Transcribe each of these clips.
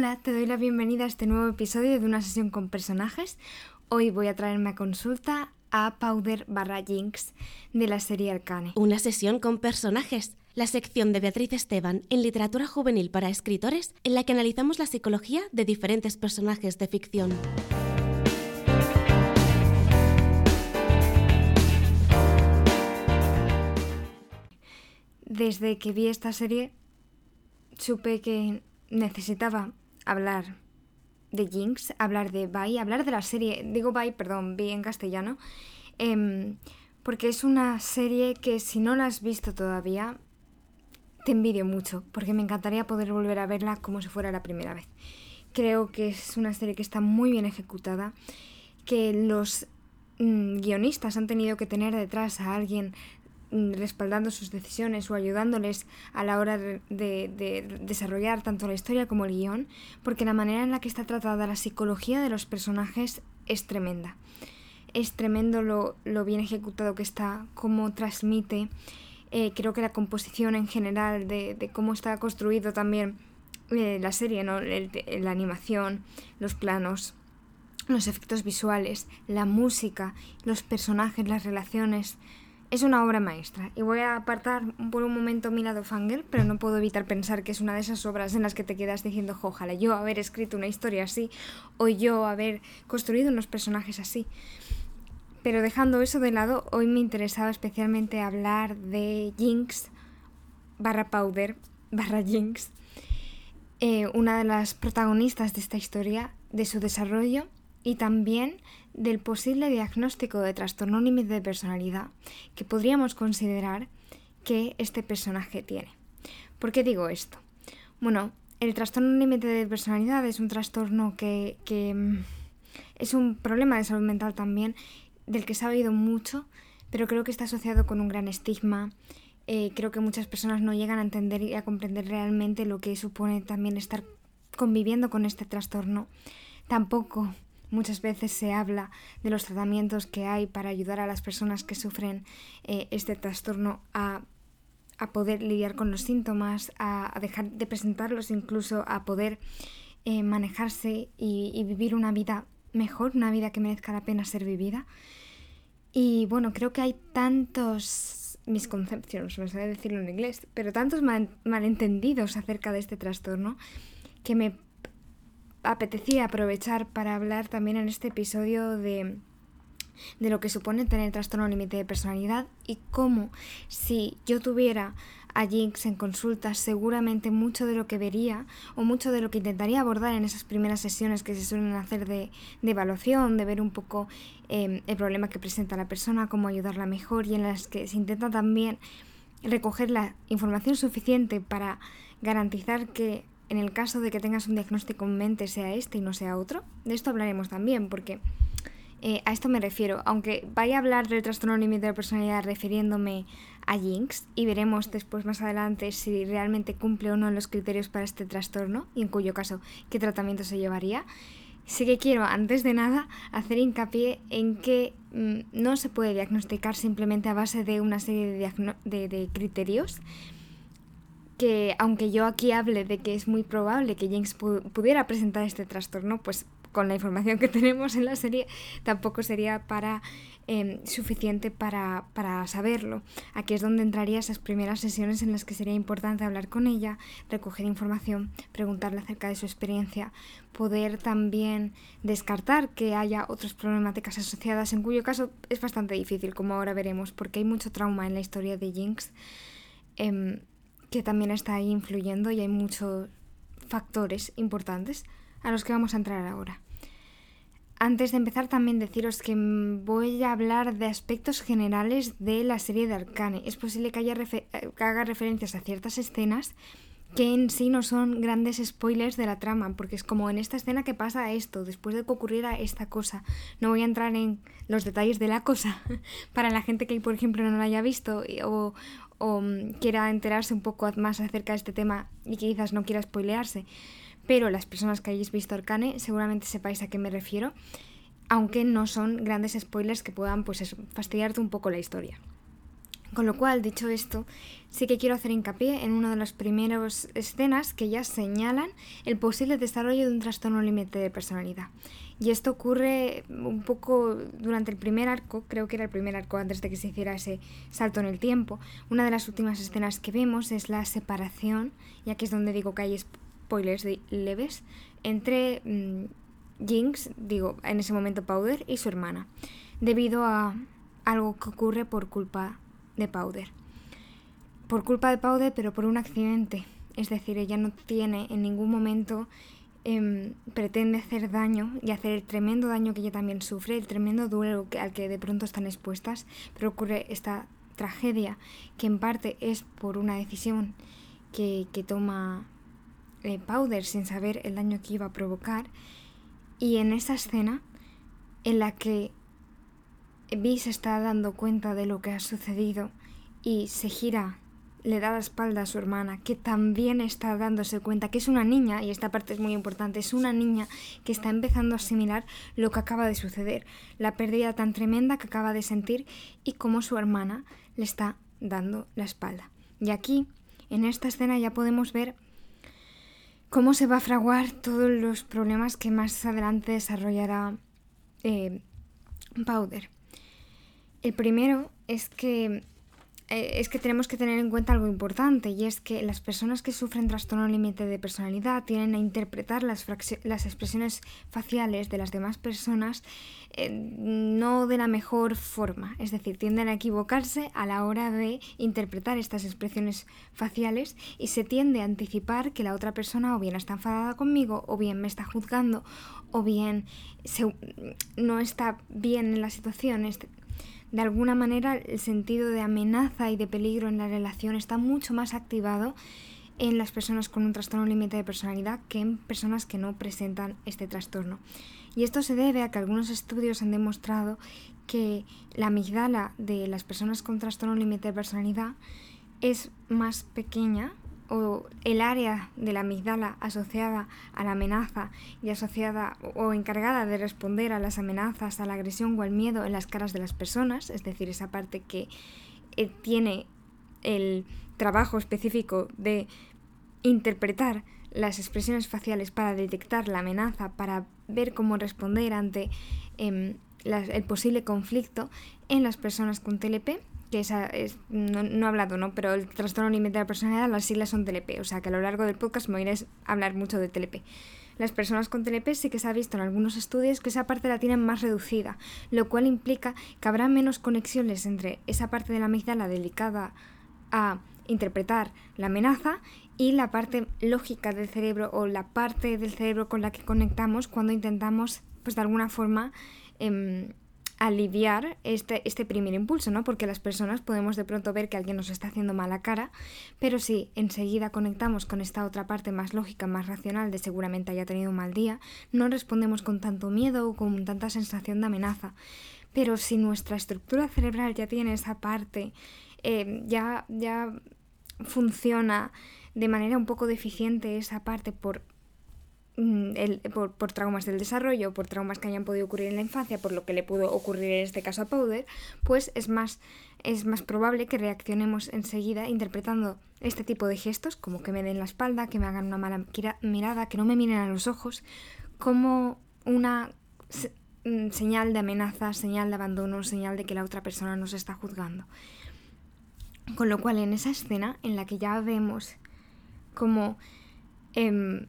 Hola, te doy la bienvenida a este nuevo episodio de una sesión con personajes. Hoy voy a traerme a consulta a Powder barra Jinx de la serie Arcane. Una sesión con personajes. La sección de Beatriz Esteban en literatura juvenil para escritores en la que analizamos la psicología de diferentes personajes de ficción. Desde que vi esta serie supe que necesitaba hablar de Jinx, hablar de Vi, hablar de la serie, digo Vi, perdón, Vi en castellano, em, porque es una serie que si no la has visto todavía, te envidio mucho, porque me encantaría poder volver a verla como si fuera la primera vez. Creo que es una serie que está muy bien ejecutada, que los mm, guionistas han tenido que tener detrás a alguien respaldando sus decisiones o ayudándoles a la hora de, desarrollar tanto la historia como el guion, porque la manera en la que está tratada la psicología de los personajes es tremenda. Es tremendo lo, bien ejecutado que está, cómo transmite. Eh, creo que la composición en general de, cómo está construido también eh, la serie, ¿no? la animación, los planos, los efectos visuales, la música, los personajes, las relaciones, es una obra maestra y voy a apartar por un momento mi lado fangirl, pero no puedo evitar pensar que es una de esas obras en las que te quedas diciendo, ojalá yo haber escrito una historia así o yo haber construido unos personajes así. Pero dejando eso de lado, hoy me interesaba especialmente hablar de Jinx barra Powder barra Jinx, eh, una de las protagonistas de esta historia, de su desarrollo y también del posible diagnóstico de trastorno límite de personalidad que podríamos considerar que este personaje tiene. ¿Por qué digo esto? Bueno, el trastorno límite de personalidad es un trastorno que, mm, es un problema de salud mental también, del que se ha oído mucho, pero creo que está asociado con un gran estigma. Eh, creo que muchas personas no llegan a entender y a comprender realmente lo que supone también estar conviviendo con este trastorno. Tampoco Muchas veces se habla de los tratamientos que hay para ayudar a las personas que sufren eh, este trastorno a, poder lidiar con los síntomas, a, dejar de presentarlos, incluso a poder eh, manejarse y, vivir una vida mejor, una vida que merezca la pena ser vivida. Y bueno, creo que hay tantos misconceptions, me sale decirlo en inglés, pero tantos malentendidos acerca de este trastorno que me apetecía aprovechar para hablar también en este episodio de, de lo que supone tener trastorno límite de personalidad y cómo si yo tuviera a Jinx en consulta, seguramente mucho de lo que vería o mucho de lo que intentaría abordar en esas primeras sesiones que se suelen hacer de, de evaluación, de ver un poco em, el problema que presenta la persona, cómo ayudarla mejor y en las que se intenta también recoger la información suficiente para garantizar que en el caso de que tengas un diagnóstico en mente sea este y no sea otro. De esto hablaremos también, porque eh, a esto me refiero. Aunque vaya a hablar del trastorno límite de personalidad refiriéndome a Jinx, y veremos después más adelante si realmente cumple o no los criterios para este trastorno, y en cuyo caso qué tratamiento se llevaría. Sí que quiero, antes de nada, hacer hincapié en que mm, no se puede diagnosticar simplemente a base de una serie de, de criterios, que aunque yo aquí hable de que es muy probable que Jinx pudiera presentar este trastorno, pues con la información que tenemos en la serie tampoco sería para em, suficiente para, para, saberlo. Aquí es donde entraría esas primeras sesiones en las que sería importante hablar con ella, recoger información, preguntarle acerca de su experiencia, poder también descartar que haya otras problemáticas asociadas, en cuyo caso es bastante difícil, como ahora veremos, porque hay mucho trauma en la historia de Jinx. Em, que también está ahí influyendo y hay muchos factores importantes a los que vamos a entrar ahora. Antes de empezar también deciros que voy a hablar de aspectos generales de la serie de Arcane. Es posible que, haya haga referencias a ciertas escenas que en sí no son grandes spoilers de la trama, porque es como en esta escena que pasa esto, después de que ocurriera esta cosa. No voy a entrar en los detalles de la cosa para la gente que, por ejemplo, no la haya visto o, o mm, quiera enterarse un poco más acerca de este tema y quizás no quiera spoilearse. Pero las personas que hayáis visto Arcane seguramente sepáis a qué me refiero, aunque no son grandes spoilers que puedan pues fastidiarte un poco la historia. Con lo cual, dicho esto, sí que quiero hacer hincapié en una de las primeras escenas que ya señalan el posible desarrollo de un trastorno límite de personalidad. Y esto ocurre un poco durante el primer arco, creo que era el primer arco antes de que se hiciera ese salto en el tiempo. Una de las últimas escenas que vemos es la separación, y aquí es donde digo que hay spoilers leves, entre mm, Jinx, digo, en ese momento Powder, y su hermana, debido a algo que ocurre por culpa de Powder. Por culpa de Powder, pero por un accidente. Es decir, ella no tiene en ningún momento Em, pretende hacer daño y hacer el tremendo daño que ella también sufre, el tremendo duelo al que de pronto están expuestas, pero ocurre esta tragedia que en parte es por una decisión que, toma eh, Powder sin saber el daño que iba a provocar y en esa escena en la que Vi se está dando cuenta de lo que ha sucedido y se gira le da la espalda a su hermana, que también está dándose cuenta que es una niña, y esta parte es muy importante, es una niña que está empezando a asimilar lo que acaba de suceder, la pérdida tan tremenda que acaba de sentir y cómo su hermana le está dando la espalda. Y aquí, en esta escena, ya podemos ver cómo se va a fraguar todos los problemas que más adelante desarrollará eh, Powder. El primero es que eh, es que tenemos que tener en cuenta algo importante y es que las personas que sufren trastorno límite de personalidad tienen a interpretar las, las expresiones faciales de las demás personas eh, no de la mejor forma, es decir, tienden a equivocarse a la hora de interpretar estas expresiones faciales y se tiende a anticipar que la otra persona o bien está enfadada conmigo o bien me está juzgando o bien no está bien en la situación, de alguna manera el sentido de amenaza y de peligro en la relación está mucho más activado en las personas con un trastorno límite de personalidad que en personas que no presentan este trastorno. Y esto se debe a que algunos estudios han demostrado que la amigdala de las personas con trastorno límite de personalidad es más pequeña o el área de la amígdala asociada a la amenaza y asociada o encargada de responder a las amenazas, a la agresión o al miedo en las caras de las personas, es decir, esa parte que eh, tiene el trabajo específico de interpretar las expresiones faciales para detectar la amenaza, para ver cómo responder ante em, el posible conflicto en las personas con TLP, que esa es, no, no, he hablado, ¿no? Pero el trastorno límite de la personalidad, las siglas son TLP, o sea que a lo largo del podcast me iré a hablar mucho de TLP. Las personas con TLP sí que se ha visto en algunos estudios que esa parte la tienen más reducida, lo cual implica que habrá menos conexiones entre esa parte de la amígdala dedicada a interpretar la amenaza y la parte lógica del cerebro o la parte del cerebro con la que conectamos cuando intentamos, pues de alguna forma, eh, aliviar este, este primer impulso, ¿no? Porque las personas podemos de pronto ver que alguien nos está haciendo mala cara, pero si enseguida conectamos con esta otra parte más lógica, más racional de seguramente haya tenido un mal día, no respondemos con tanto miedo o con tanta sensación de amenaza. Pero si nuestra estructura cerebral ya tiene esa parte, eh, ya, ya funciona de manera un poco deficiente esa parte por Mm, por, traumas del desarrollo, por traumas que hayan podido ocurrir en la infancia, por lo que le pudo ocurrir en este caso a Powder, pues es más, es más probable que reaccionemos enseguida interpretando este tipo de gestos, como que me den la espalda, que me hagan una mala mirada, que no me miren a los ojos, como una mm, señal de amenaza, señal de abandono, señal de que la otra persona nos está juzgando. Con lo cual, en esa escena en la que ya vemos como em,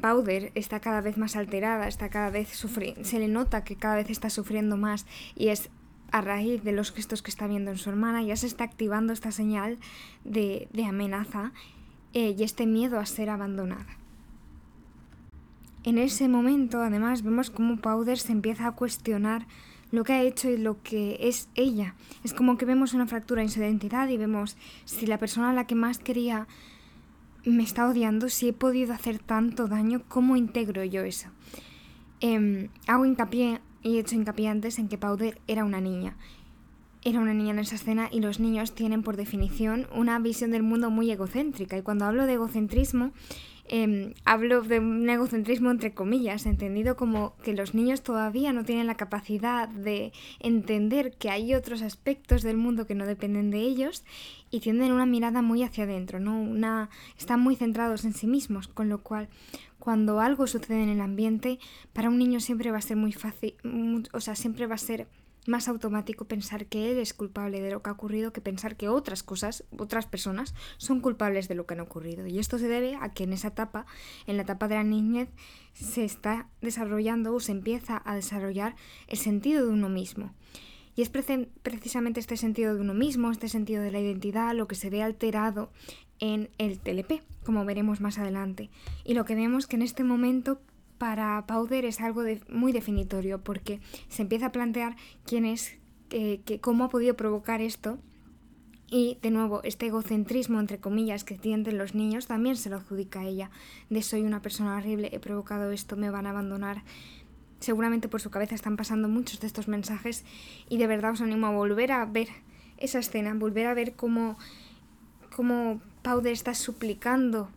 Powder está cada vez más alterada, está cada vez se le nota que cada vez está sufriendo más y es a raíz de los gestos que está viendo en su hermana, ya se está activando esta señal de, amenaza eh, y este miedo a ser abandonada. En ese momento, además, vemos cómo Powder se empieza a cuestionar lo que ha hecho y lo que es ella. Es como que vemos una fractura en su identidad y vemos si la persona a la que más quería me está odiando, si he podido hacer tanto daño, ¿cómo integro yo eso? Em, hago hincapié, y he hecho hincapié antes, en que Powder era una niña. Era una niña en esa escena y los niños tienen por definición una visión del mundo muy egocéntrica. Y cuando hablo de egocentrismo, Em, hablo de un egocentrismo entre comillas, entendido como que los niños todavía no tienen la capacidad de entender que hay otros aspectos del mundo que no dependen de ellos y tienen una mirada muy hacia adentro, ¿no? Una, están muy centrados en sí mismos, con lo cual cuando algo sucede en el ambiente, para un niño siempre va a ser muy fácil, o sea, siempre va a ser más automático pensar que él es culpable de lo que ha ocurrido que pensar que otras cosas, otras personas, son culpables de lo que han ocurrido. Y esto se debe a que en esa etapa, en la etapa de la niñez, se está desarrollando o se empieza a desarrollar el sentido de uno mismo. Y es precisamente este sentido de uno mismo, este sentido de la identidad, lo que se ve alterado en el TLP, como veremos más adelante. Y lo que vemos que en este momento para Powder es algo muy definitorio porque se empieza a plantear quién es, cómo ha podido provocar esto y de nuevo, este egocentrismo, entre comillas, que tienen los niños, también se lo adjudica a ella. De soy una persona horrible, he provocado esto, me van a abandonar. Seguramente por su cabeza están pasando muchos de estos mensajes y de verdad os animo a volver a ver esa escena, volver a ver cómo, cómo Powder está suplicando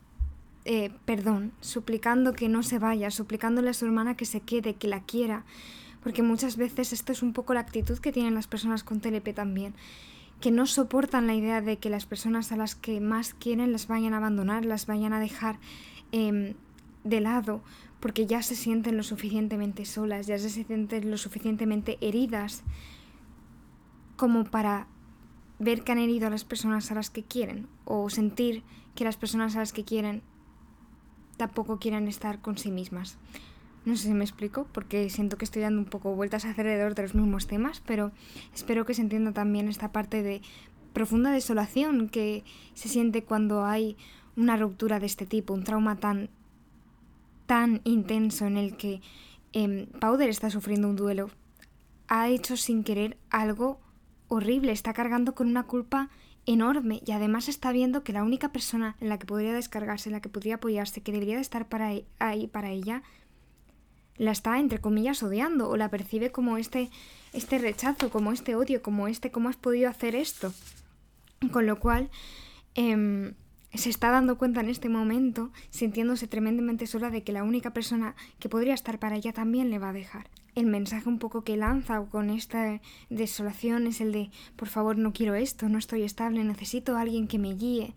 eh, perdón, suplicando que no se vaya, suplicándole a su hermana que se quede, que la quiera, porque muchas veces esto es un poco la actitud que tienen las personas con TLP también, que no soportan la idea de que las personas a las que más quieren las vayan a abandonar, las vayan a dejar em, de lado, porque ya se sienten lo suficientemente solas, ya se sienten lo suficientemente heridas como para ver que han herido a las personas a las que quieren o sentir que las personas a las que quieren tampoco quieran estar con sí mismas. No sé si me explico, porque siento que estoy dando un poco vueltas alrededor de los mismos temas, pero espero que se entienda también esta parte de profunda desolación que se siente cuando hay una ruptura de este tipo, un trauma tan, tan intenso en el que eh, Powder está sufriendo un duelo. Ha hecho sin querer algo horrible, está cargando con una culpa enorme y además está viendo que la única persona en la que podría descargarse, en la que podría apoyarse, que debería de estar para e, ahí para ella, la está entre comillas odiando o la percibe como este este rechazo, como este odio, como este cómo has podido hacer esto. Con lo cual em, se está dando cuenta en este momento, sintiéndose tremendamente sola de que la única persona que podría estar para ella también le va a dejar el mensaje un poco que lanza con esta desolación es el de, por favor, no quiero esto, no estoy estable, necesito a alguien que me guíe.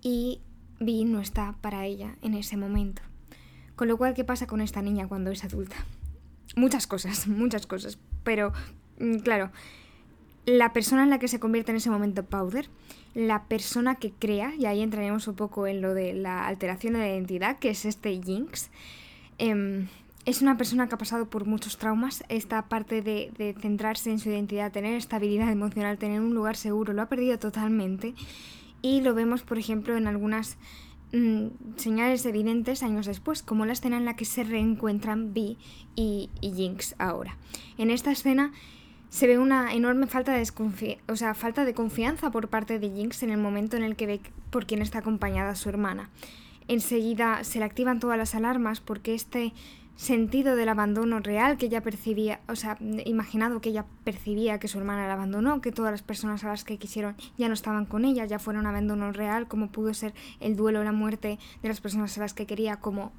Y Vi no está para ella en ese momento. Con lo cual, ¿qué pasa con esta niña cuando es adulta? Muchas cosas, muchas cosas. Pero, mm, claro, la persona en la que se convierte en ese momento Powder, la persona que crea, y ahí entraremos un poco en lo de la alteración de la identidad, que es este Jinx, eh, es una persona que ha pasado por muchos traumas. Esta parte de, centrarse en su identidad, tener estabilidad emocional, tener un lugar seguro, lo ha perdido totalmente. Y lo vemos, por ejemplo, en algunas mm, señales evidentes años después, como la escena en la que se reencuentran Vi y, Jinx ahora. En esta escena se ve una enorme falta de, o sea, falta de confianza por parte de Jinx en el momento en el que ve por quién está acompañada su hermana. Enseguida se le activan todas las alarmas porque este sentido del abandono real que ella percibía, o sea, imaginado que ella percibía que su hermana la abandonó, que todas las personas a las que quisieron ya no estaban con ella, ya fuera un abandono real, como pudo ser el duelo o la muerte de las personas a las que quería, como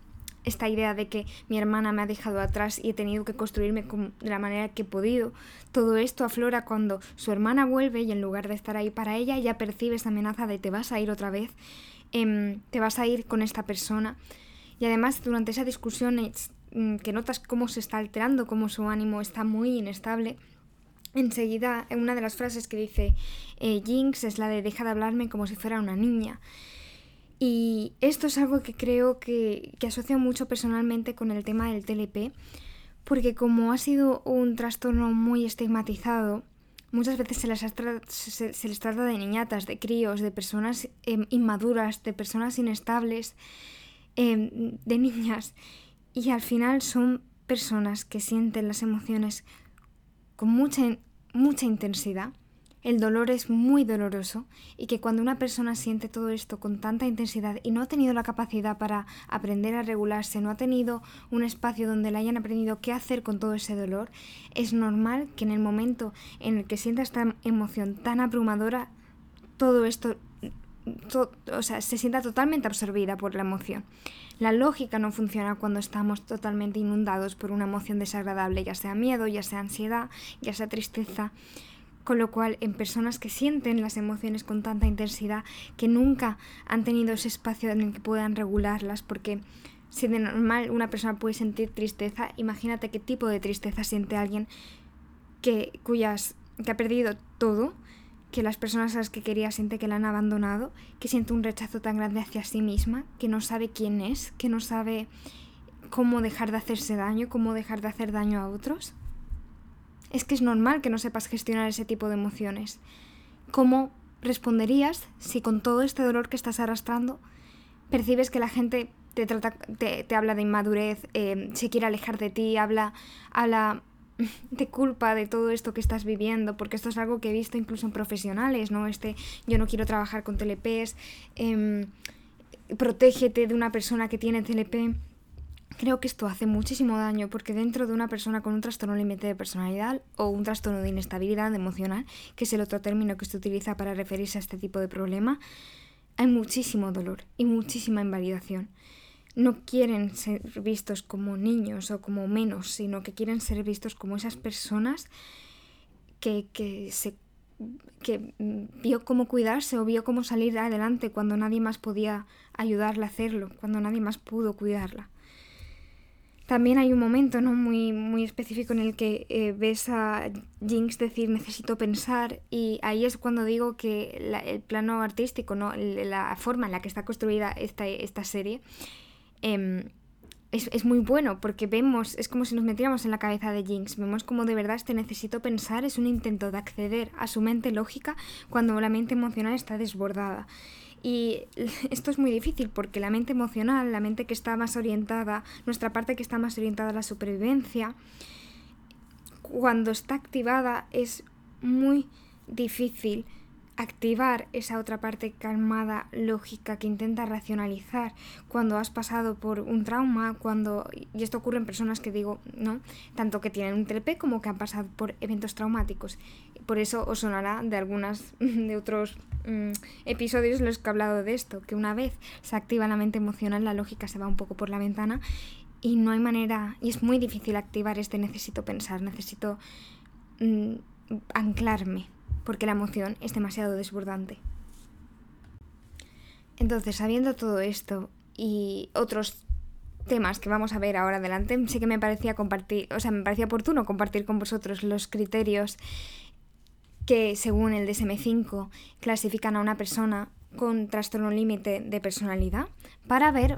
esta idea de que mi hermana me ha dejado atrás y he tenido que construirme de la manera que he podido. Todo esto aflora cuando su hermana vuelve y en lugar de estar ahí para ella, ya percibe esa amenaza de te vas a ir otra vez, em, te vas a ir con esta persona. Y además durante esa discusión que notas cómo se está alterando, cómo su ánimo está muy inestable, enseguida una de las frases que dice eh, Jinx es la de deja de hablarme como si fuera una niña. Y esto es algo que creo que, que asocio mucho personalmente con el tema del TLP, porque como ha sido un trastorno muy estigmatizado, muchas veces se les, se, les trata de niñatas, de críos, de personas em, inmaduras, de personas inestables, em, de niñas. Y al final son personas que sienten las emociones con mucha, mucha intensidad. El dolor es muy doloroso y que cuando una persona siente todo esto con tanta intensidad y no ha tenido la capacidad para aprender a regularse, no ha tenido un espacio donde le hayan aprendido qué hacer con todo ese dolor, es normal que en el momento en el que sienta esta emoción tan abrumadora, todo esto o sea, se sienta totalmente absorbida por la emoción. La lógica no funciona cuando estamos totalmente inundados por una emoción desagradable, ya sea miedo, ya sea ansiedad, ya sea tristeza. Con lo cual, en personas que sienten las emociones con tanta intensidad, que nunca han tenido ese espacio en el que puedan regularlas, porque si de normal una persona puede sentir tristeza, imagínate qué tipo de tristeza siente alguien que, cuyas, que ha perdido todo, que las personas a las que quería siente que la han abandonado, que siente un rechazo tan grande hacia sí misma, que no sabe quién es, que no sabe cómo dejar de hacerse daño, cómo dejar de hacer daño a otros. Es que es normal que no sepas gestionar ese tipo de emociones. ¿Cómo responderías si con todo este dolor que estás arrastrando percibes que la gente te, trata, te, te habla de inmadurez, eh, se quiere alejar de ti, habla, habla de culpa de todo esto que estás viviendo, porque esto es algo que he visto incluso en profesionales, ¿no? Este, yo no quiero trabajar con TLPs, eh, protégete de una persona que tiene TLP. Creo que esto hace muchísimo daño porque dentro de una persona con un trastorno límite de personalidad o un trastorno de inestabilidad emocional, que es el otro término que se utiliza para referirse a este tipo de problema, hay muchísimo dolor y muchísima invalidación no quieren ser vistos como niños o como menos, sino que quieren ser vistos como esas personas que, que, se, que vio cómo cuidarse o vio cómo salir adelante cuando nadie más podía ayudarla a hacerlo, cuando nadie más pudo cuidarla. También hay un momento ¿no? muy, muy específico en el que eh, ves a Jinx decir necesito pensar y ahí es cuando digo que el plano artístico, ¿no? la forma en la que está construida esta, esta serie Em, es, muy bueno porque vemos, es como si nos metiéramos en la cabeza de Jinx, vemos como de verdad este necesito pensar es un intento de acceder a su mente lógica cuando la mente emocional está desbordada. Y esto es muy difícil porque la mente emocional, la mente que está más orientada, nuestra parte que está más orientada a la supervivencia, cuando está activada es muy difícil activar esa otra parte calmada, lógica, que intenta racionalizar cuando has pasado por un trauma, cuando, y esto ocurre en personas que digo, ¿no? Tanto que tienen un TLP como que han pasado por eventos traumáticos. Por eso os sonará de algunas de otros mm, episodios los que he hablado de esto, que una vez se activa la mente emocional, la lógica se va un poco por la ventana y no hay manera, y es muy difícil activar este necesito pensar, necesito mm, anclarme porque la emoción es demasiado desbordante. Entonces, sabiendo todo esto y otros temas que vamos a ver ahora adelante, sí que me parecía compartir, o sea, me parecía oportuno compartir con vosotros los criterios que según el DSM5 clasifican a una persona con trastorno límite de personalidad para ver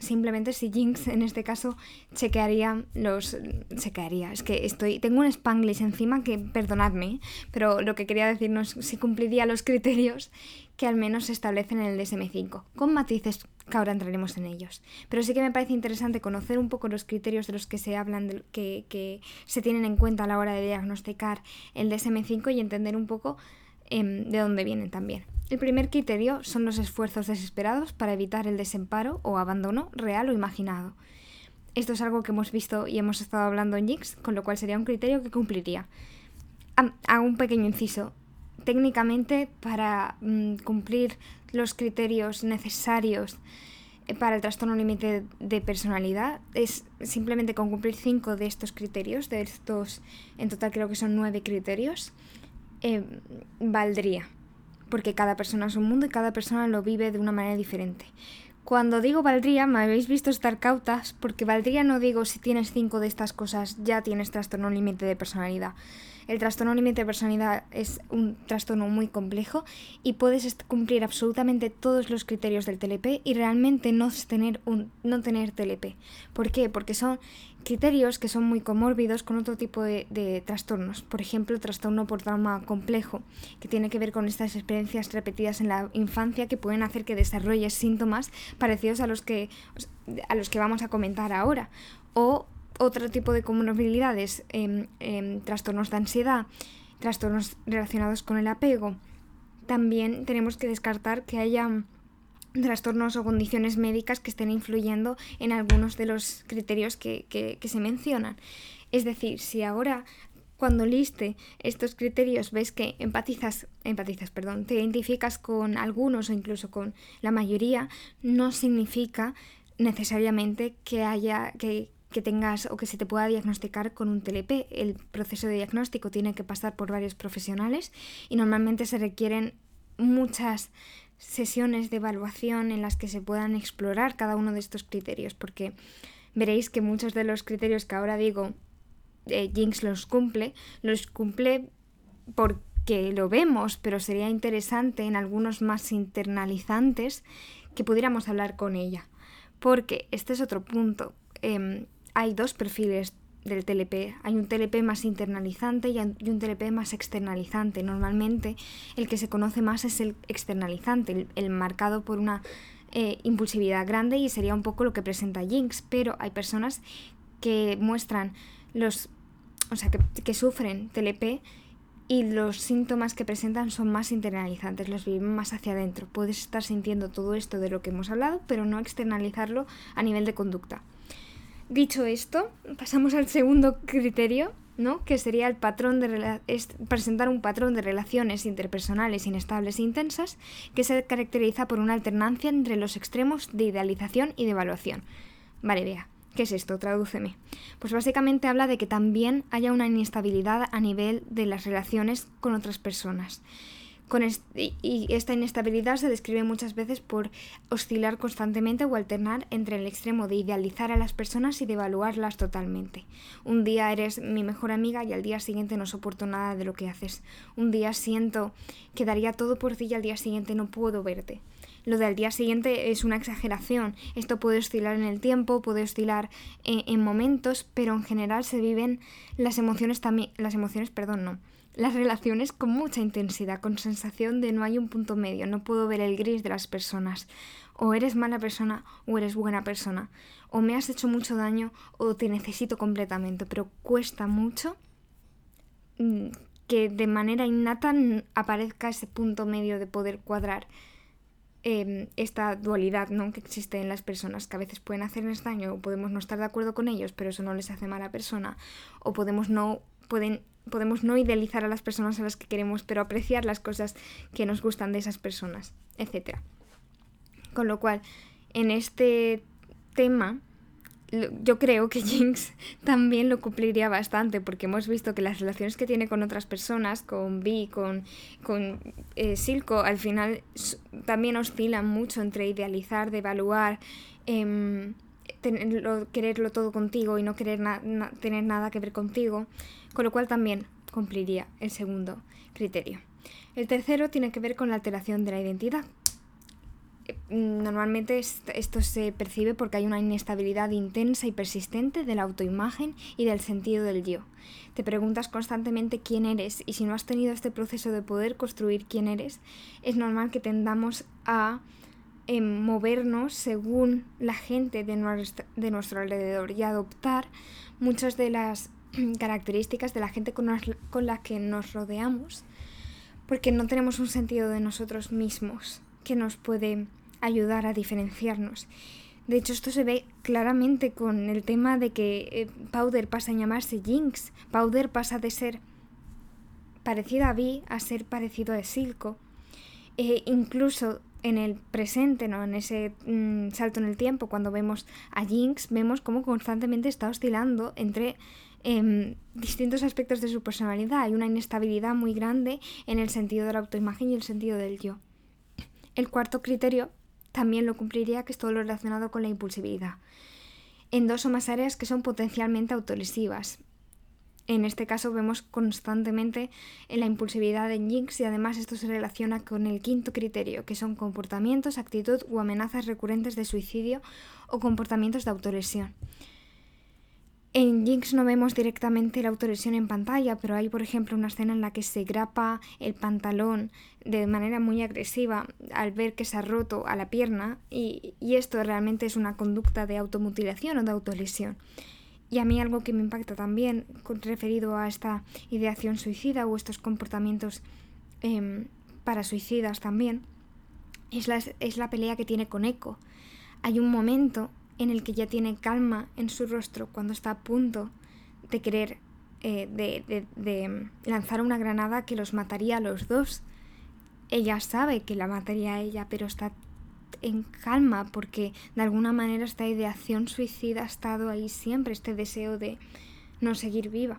simplemente si Jinx en este caso chequearía los chequearía es que estoy tengo un spanglish encima que perdonadme pero lo que quería decirnos si cumpliría los criterios que al menos se establecen en el DSM5 con matices que ahora entraremos en ellos. Pero sí que me parece interesante conocer un poco los criterios de los que se hablan que, que se tienen en cuenta a la hora de diagnosticar el DSM5 y entender un poco em, de dónde vienen también el primer criterio son los esfuerzos desesperados para evitar el desamparo o abandono real o imaginado. Esto es algo que hemos visto y hemos estado hablando en Jinx, con lo cual sería un criterio que cumpliría. Hago un pequeño inciso. Técnicamente, para mm, cumplir los criterios necesarios eh, para el trastorno límite de personalidad, es simplemente con cumplir cinco de estos criterios, de estos, en total creo que son nueve criterios, eh, valdría porque cada persona es un mundo y cada persona lo vive de una manera diferente. Cuando digo valdría, me habéis visto estar cautas, porque valdría no digo si tienes cinco de estas cosas ya tienes trastorno límite de personalidad. El trastorno límite de personalidad es un trastorno muy complejo y puedes cumplir absolutamente todos los criterios del TLP y realmente no tener, un, no tener TLP. ¿Por qué? Porque son criterios que son muy comórbidos con otro tipo de, trastornos. Por ejemplo, trastorno por trauma complejo, que tiene que ver con estas experiencias repetidas en la infancia que pueden hacer que desarrolles síntomas parecidos a los que, a los que vamos a comentar ahora. O otro tipo de comorbilidades, em, trastornos de ansiedad, trastornos relacionados con el apego. También tenemos que descartar que haya trastornos o condiciones médicas que estén influyendo en algunos de los criterios que, se mencionan. Es decir, si ahora cuando liste estos criterios ves que empatizas, empatizas, perdón, te identificas con algunos o incluso con la mayoría, no significa necesariamente que haya que, que tengas o que se te pueda diagnosticar con un TLP. El proceso de diagnóstico tiene que pasar por varios profesionales y normalmente se requieren muchas sesiones de evaluación en las que se puedan explorar cada uno de estos criterios, porque veréis que muchos de los criterios que ahora digo eh, Jinx los cumple, los cumple porque lo vemos, pero sería interesante en algunos más internalizantes que pudiéramos hablar con ella. Porque este es otro punto. Em, hay dos perfiles del TLP. Hay un TLP más internalizante y un TLP más externalizante. Normalmente el que se conoce más es el externalizante, el, marcado por una eh, impulsividad grande y sería un poco lo que presenta Jinx, pero hay personas que muestran los, o sea, que, que sufren TLP y los síntomas que presentan son más internalizantes, los viven más hacia adentro. Puedes estar sintiendo todo esto de lo que hemos hablado, pero no externalizarlo a nivel de conducta. Dicho esto, pasamos al segundo criterio, ¿no? que sería el patrón de presentar un patrón de relaciones interpersonales inestables e intensas que se caracteriza por una alternancia entre los extremos de idealización y de evaluación. Vale, vea. ¿Qué es esto? Tradúceme. Pues básicamente habla de que también haya una inestabilidad a nivel de las relaciones con otras personas y esta inestabilidad se describe muchas veces por oscilar constantemente o alternar entre el extremo de idealizar a las personas y de evaluarlas totalmente. Un día eres mi mejor amiga y al día siguiente no soporto nada de lo que haces. Un día siento que daría todo por ti y al día siguiente no puedo verte. Lo del día siguiente es una exageración. Esto puede oscilar en el tiempo, puede oscilar en, en momentos, pero en general se viven las emociones también, las emociones, perdón, no las relaciones con mucha intensidad, con sensación de no hay un punto medio, no puedo ver el gris de las personas. O eres mala persona o eres buena persona. O me has hecho mucho daño o te necesito completamente, pero cuesta mucho mm, que de manera innata aparezca ese punto medio de poder cuadrar em, esta dualidad ¿no? que existe en las personas, que a veces pueden hacernos daño o podemos no estar de acuerdo con ellos, pero eso no les hace mala persona, o podemos no, pueden podemos no idealizar a las personas a las que queremos, pero apreciar las cosas que nos gustan de esas personas, etc. Con lo cual, en este tema, yo creo que Jinx también lo cumpliría bastante, porque hemos visto que las relaciones que tiene con otras personas, con Vi, con, con eh, Silco, al final también oscilan mucho entre idealizar, devaluar, eh, quererlo todo contigo y no querer tener nada que ver contigo con lo cual también cumpliría el segundo criterio. El tercero tiene que ver con la alteración de la identidad. Eh, normalmente esto se percibe porque hay una inestabilidad intensa y persistente de la autoimagen y del sentido del yo. Te preguntas constantemente quién eres y si no has tenido este proceso de poder construir quién eres, es normal que tendamos a em, movernos según la gente de nuestro alrededor y adoptar muchas de las características de la gente con, la que nos rodeamos, porque no tenemos un sentido de nosotros mismos que nos puede ayudar a diferenciarnos. De hecho, esto se ve claramente con el tema de que eh, Powder pasa a llamarse Jinx. Powder pasa de ser parecida a Vi a ser parecido a Silco. E incluso en el presente, ¿no? en ese mm, salto en el tiempo, cuando vemos a Jinx, vemos cómo constantemente está oscilando entre Em, distintos aspectos de su personalidad. Hay una inestabilidad muy grande en el sentido de la autoimagen y el sentido del yo. El cuarto criterio también lo cumpliría, que es todo lo relacionado con la impulsividad. En dos o más áreas que son potencialmente autolesivas. En este caso vemos constantemente en la impulsividad en Jinx y además esto se relaciona con el quinto criterio, que son comportamientos, actitud o amenazas recurrentes de suicidio o comportamientos de autolesión. En Jinx no vemos directamente la autolesión en pantalla, pero hay, por ejemplo, una escena en la que se grapa el pantalón de manera muy agresiva al ver que se ha roto a la pierna y, esto realmente es una conducta de automutilación o de autolesión. Y a mí algo que me impacta también referido a esta ideación suicida o estos comportamientos em, para suicidas también es la, es la pelea que tiene con Echo. Hay un momento en el que ya tiene calma en su rostro cuando está a punto de querer eh, de, de, lanzar una granada que los mataría a los dos. Ella sabe que la mataría a ella, pero está en calma porque de alguna manera esta ideación suicida ha estado ahí siempre, este deseo de no seguir viva.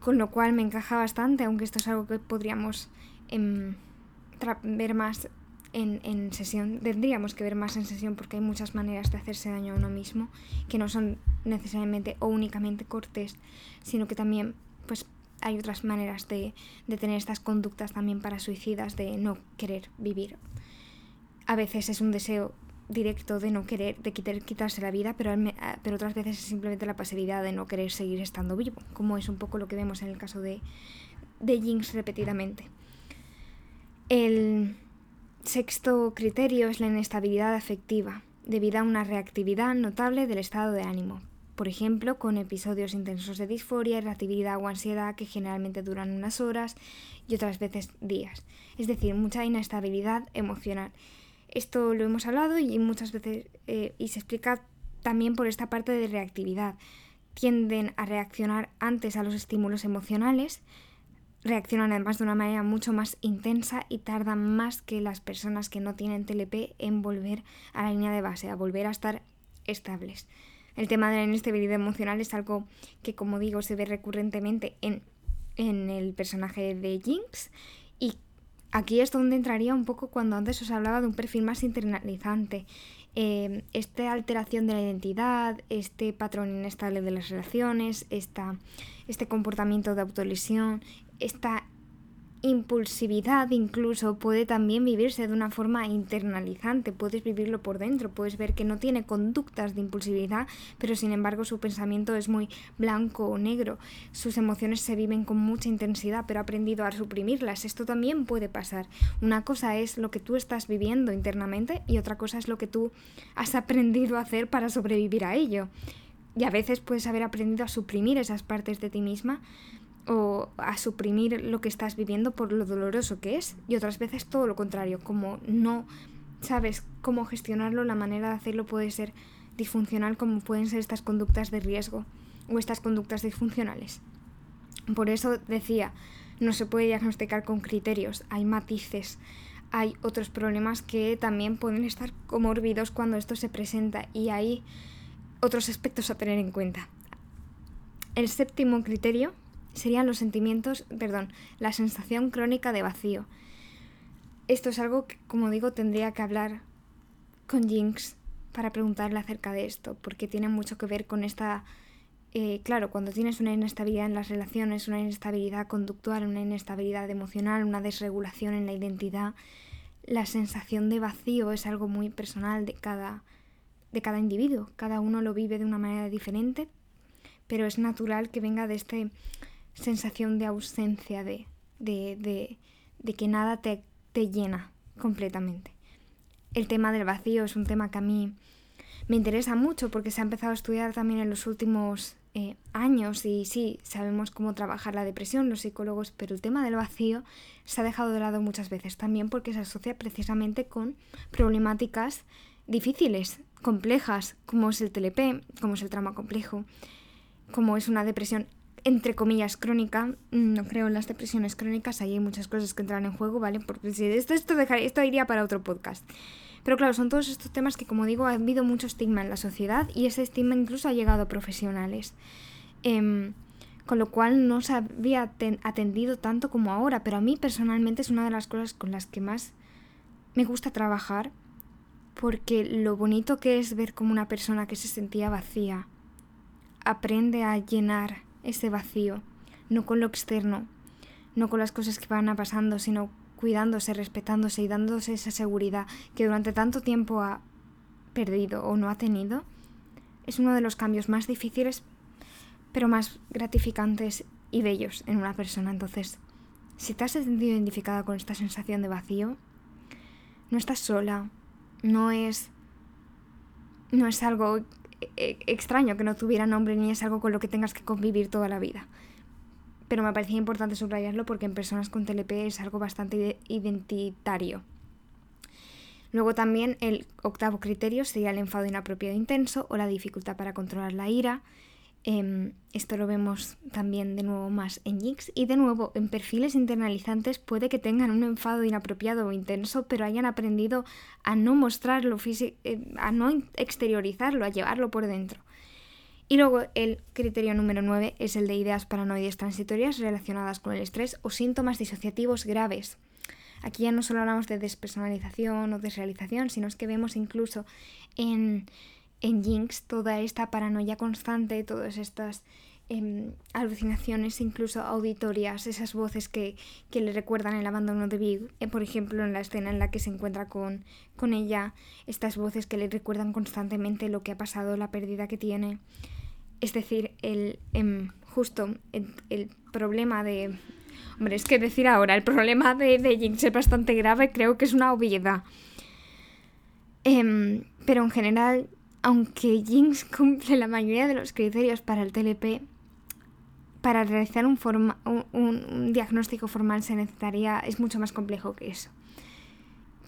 Con lo cual me encaja bastante, aunque esto es algo que podríamos em, ver más en, en, sesión, tendríamos que ver más en sesión porque hay muchas maneras de hacerse daño a uno mismo que no son necesariamente o únicamente cortes, sino que también pues hay otras maneras de, de tener estas conductas también para suicidas de no querer vivir a veces es un deseo directo de no querer, de quitarse la vida, pero, pero otras veces es simplemente la pasividad de no querer seguir estando vivo, como es un poco lo que vemos en el caso de, de Jinx repetidamente. El sexto criterio es la inestabilidad afectiva, debido a una reactividad notable del estado de ánimo, por ejemplo, con episodios intensos de disforia, irritabilidad o ansiedad que generalmente duran unas horas y otras veces días, es decir, mucha inestabilidad emocional. Esto lo hemos hablado y muchas veces eh, y se explica también por esta parte de reactividad. Tienden a reaccionar antes a los estímulos emocionales, reaccionan además de una manera mucho más intensa y tardan más que las personas que no tienen TLP en volver a la línea de base, a volver a estar estables. El tema de la inestabilidad emocional es algo que, como digo, se ve recurrentemente en, en el personaje de Jinx y Aquí es donde entraría un poco cuando antes os hablaba de un perfil más internalizante. Eh, esta alteración de la identidad, este patrón inestable de las relaciones, esta, este comportamiento de autolesión, esta impulsividad incluso puede también vivirse de una forma internalizante, puedes vivirlo por dentro, puedes ver que no tiene conductas de impulsividad, pero sin embargo su pensamiento es muy blanco o negro, sus emociones se viven con mucha intensidad, pero ha aprendido a suprimirlas. Esto también puede pasar. Una cosa es lo que tú estás viviendo internamente y otra cosa es lo que tú has aprendido a hacer para sobrevivir a ello. Y a veces puedes haber aprendido a suprimir esas partes de ti misma o a suprimir lo que estás viviendo por lo doloroso que es y otras veces todo lo contrario, como no sabes cómo gestionarlo, la manera de hacerlo puede ser disfuncional como pueden ser estas conductas de riesgo o estas conductas disfuncionales. Por eso decía, no se puede diagnosticar con criterios, hay matices, hay otros problemas que también pueden estar comórbidos cuando esto se presenta y hay otros aspectos a tener en cuenta. El séptimo criterio serían los sentimientos, perdón, la sensación crónica de vacío. Esto es algo que, como digo, tendría que hablar con Jinx para preguntarle acerca de esto, porque tiene mucho que ver con esta... Eh, claro, cuando tienes una inestabilidad en las relaciones, una inestabilidad conductual, una inestabilidad emocional, una desregulación en la identidad, la sensación de vacío es algo muy personal de cada, de cada individuo. Cada uno lo vive de una manera diferente, pero es natural que venga de este sensación de ausencia, de, de, de, que nada te, te llena completamente. El tema del vacío es un tema que a mí me interesa mucho porque se ha empezado a estudiar también en los últimos eh, años y sí, sabemos cómo trabajar la depresión los psicólogos, pero el tema del vacío se ha dejado de lado muchas veces también porque se asocia precisamente con problemáticas difíciles, complejas, como es el TLP, como es el trauma complejo, como es una depresión entre comillas, crónica. No creo en las depresiones crónicas, ahí hay muchas cosas que entran en juego, ¿vale? Porque si esto, esto, esto iría para otro podcast. Pero claro, son todos estos temas que, como digo, ha habido mucho estigma en la sociedad y ese estigma incluso ha llegado a profesionales. Em, con lo cual no se había atendido tanto como ahora, pero a mí personalmente es una de las cosas con las que más me gusta trabajar, porque lo bonito que es ver como una persona que se sentía vacía aprende a llenar ese vacío, no con lo externo, no con las cosas que van pasando, sino cuidándose, respetándose y dándose esa seguridad que durante tanto tiempo ha perdido o no ha tenido, es uno de los cambios más difíciles, pero más gratificantes y bellos en una persona. Entonces, si te has sentido identificada con esta sensación de vacío, no estás sola, no es no es algo e-, extraño que no tuviera nombre ni es algo con lo que tengas que convivir toda la vida. Pero me parecía importante subrayarlo porque en personas con TLP es algo bastante identitario. Luego también el octavo criterio sería el enfado inapropiado intenso o la dificultad para controlar la ira. Em, esto lo vemos también de nuevo más en Jinx. Y de nuevo, en perfiles internalizantes puede que tengan un enfado inapropiado o intenso, pero hayan aprendido a no mostrarlo, eh, a no exteriorizarlo, a llevarlo por dentro. Y luego el criterio número 9 es el de ideas paranoides transitorias relacionadas con el estrés o síntomas disociativos graves. Aquí ya no solo hablamos de despersonalización o desrealización, sino es que vemos incluso en en Jinx toda esta paranoia constante, todas estas em, alucinaciones, incluso auditorias, esas voces que, le recuerdan el abandono de Big, eh, por ejemplo en la escena en la que se encuentra con, con ella, estas voces que le recuerdan constantemente lo que ha pasado, la pérdida que tiene. Es decir, el, em, justo el, problema de... Hombre, es que decir ahora, el problema de, de Jinx es bastante grave, creo que es una obviedad. Em, pero en general aunque Jinx cumple la mayoría de los criterios para el TLP, para realizar un, un, diagnóstico formal se necesitaría, es mucho más complejo que eso.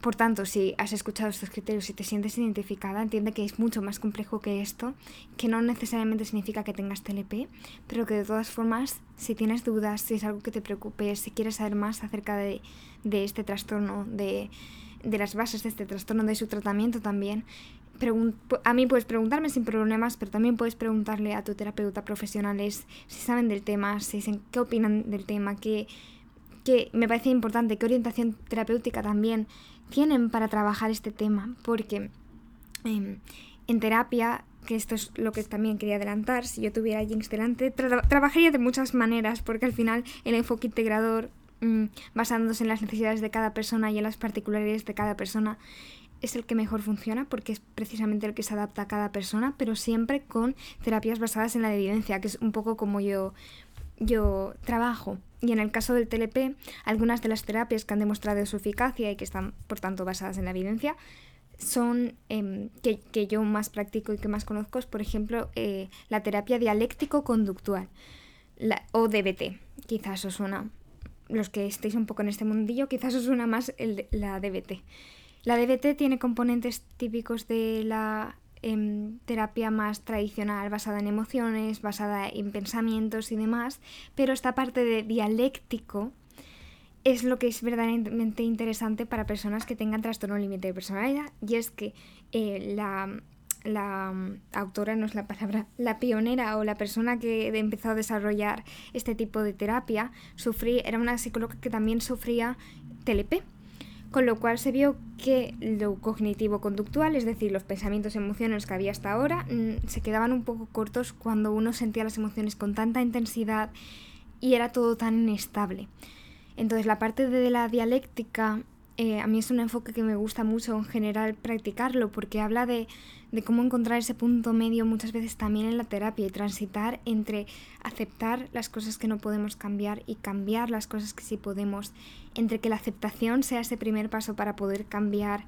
Por tanto, si has escuchado estos criterios y te sientes identificada, entiende que es mucho más complejo que esto, que no necesariamente significa que tengas TLP, pero que de todas formas, si tienes dudas, si es algo que te preocupe, si quieres saber más acerca de, este trastorno, de las bases de este trastorno, de su tratamiento también, a mí puedes preguntarme sin problemas, pero también puedes preguntarle a tu terapeuta profesionales si saben del tema, si dicen qué opinan del tema, qué, me parece importante, qué orientación terapéutica también tienen para trabajar este tema, porque em, en terapia, que esto es lo que también quería adelantar, si yo tuviera Jinx delante, trabajaría de muchas maneras, porque al final el enfoque integrador, mm, basándose en las necesidades de cada persona y en las particularidades de cada persona, es el que mejor funciona porque es precisamente el que se adapta a cada persona, pero siempre con terapias basadas en la evidencia, que es un poco como yo, yo trabajo. Y en el caso del TLP, algunas de las terapias que han demostrado su eficacia y que están, por tanto, basadas en la evidencia, son em, que, yo más practico y que más conozco, es, por ejemplo, eh, la terapia dialéctico-conductual, o DBT. Quizás os suena, los que estéis un poco en este mundillo, quizás os suena más el, la DBT. La DBT tiene componentes típicos de la em, terapia más tradicional, basada en emociones, basada en pensamientos y demás, pero esta parte de dialéctico es lo que es verdaderamente interesante para personas que tengan trastorno límite de personalidad, y es que eh, la, autora, no es la palabra, la pionera o la persona que empezó a desarrollar este tipo de terapia, era una psicóloga que también sufría TLP, con lo cual se vio que lo cognitivo-conductual, es decir, los pensamientos emociones que había hasta ahora, mm, se quedaban un poco cortos cuando uno sentía las emociones con tanta intensidad y era todo tan inestable. Entonces la parte de la dialéctica eh, a mí es un enfoque que me gusta mucho en general practicarlo porque habla de, de, cómo encontrar ese punto medio muchas veces también en la terapia y transitar entre aceptar las cosas que no podemos cambiar y cambiar las cosas que sí podemos, entre que la aceptación sea ese primer paso para poder cambiar.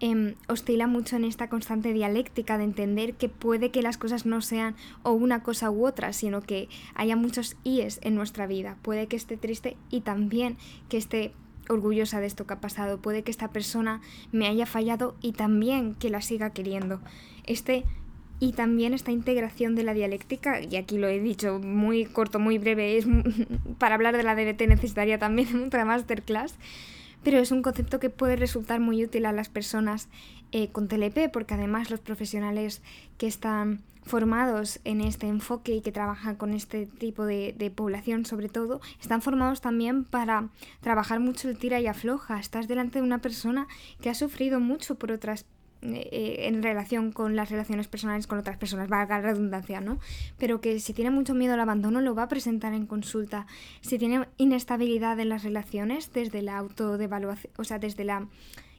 Eh, oscila mucho en esta constante dialéctica de entender que puede que las cosas no sean o una cosa u otra, sino que haya muchos íes en nuestra vida. Puede que esté triste y también que esté orgullosa de esto que ha pasado. Puede que esta persona me haya fallado y también que la siga queriendo. Este y también esta integración de la dialéctica, y aquí lo he dicho muy corto, muy breve, es para hablar de la DBT necesitaría también otra masterclass, pero es un concepto que puede resultar muy útil a las personas eh, con TLP, porque además los profesionales que están formados en este enfoque y que trabajan con este tipo de, población sobre todo, están formados también para trabajar mucho el tira y afloja. Estás delante de una persona que ha sufrido mucho por otras eh, en relación con las relaciones personales con otras personas, valga la redundancia, ¿no? Pero que si tiene mucho miedo al abandono lo va a presentar en consulta. Si tiene inestabilidad en las relaciones, desde la autodevaluación, o sea, desde la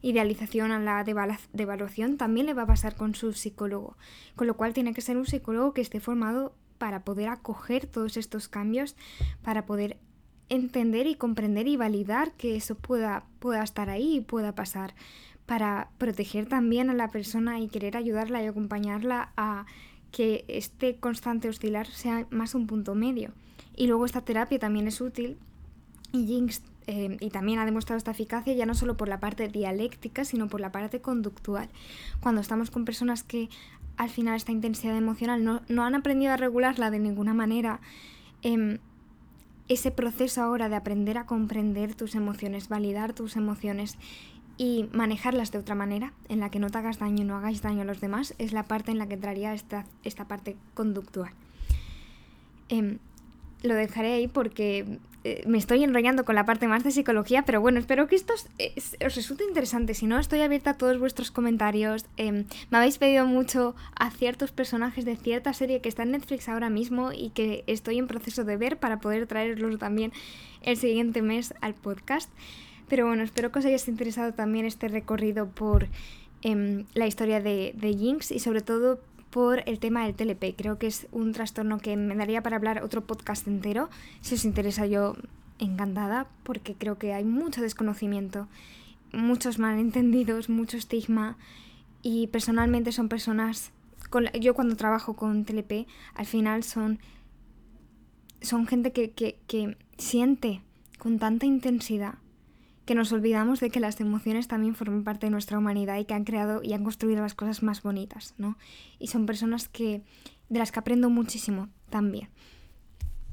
idealización a la devaluación, también le va a pasar con su psicólogo. Con lo cual tiene que ser un psicólogo que esté formado para poder acoger todos estos cambios, para poder entender y comprender y validar que eso pueda, pueda estar ahí y pueda pasar, para proteger también a la persona y querer ayudarla y acompañarla a que este constante oscilar sea más un punto medio. Y luego esta terapia también es útil y eh, y también ha demostrado esta eficacia ya no solo por la parte dialéctica, sino por la parte conductual. Cuando estamos con personas que al final esta intensidad emocional, no, no han aprendido a regularla de ninguna manera. Em, ese proceso ahora de aprender a comprender tus emociones, validar tus emociones y manejarlas de otra manera, en la que no te hagas daño y no hagáis daño a los demás, es la parte en la que entraría esta, esta parte conductual. Em, lo dejaré ahí porque eh, me estoy enrollando con la parte más de psicología, pero bueno, espero que esto os, resulte interesante. Si no, estoy abierta a todos vuestros comentarios. Em, me habéis pedido mucho a ciertos personajes de cierta serie que está en Netflix ahora mismo y que estoy en proceso de ver para poder traerlos también el siguiente mes al podcast. Pero bueno, espero que os haya interesado también este recorrido por em, la historia de, de Jinx y sobre todo por el tema del TLP. Creo que es un trastorno que me daría para hablar otro podcast entero. Si os interesa, yo encantada, porque creo que hay mucho desconocimiento, muchos malentendidos, mucho estigma. Y personalmente son personas. Con yo cuando trabajo con TLP, al final son. Son gente que, que, que siente con tanta intensidad que nos olvidamos de que las emociones también forman parte de nuestra humanidad y que han creado y han construido las cosas más bonitas, ¿no? Y son personas que de las que aprendo muchísimo también.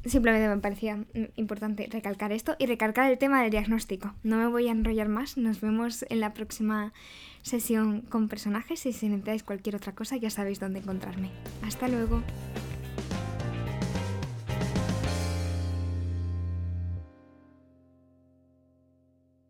Simplemente me parecía importante recalcar esto y recalcar el tema del diagnóstico. No me voy a enrollar más, nos vemos en la próxima sesión con personajes y si necesitáis cualquier otra cosa ya sabéis dónde encontrarme. Hasta luego.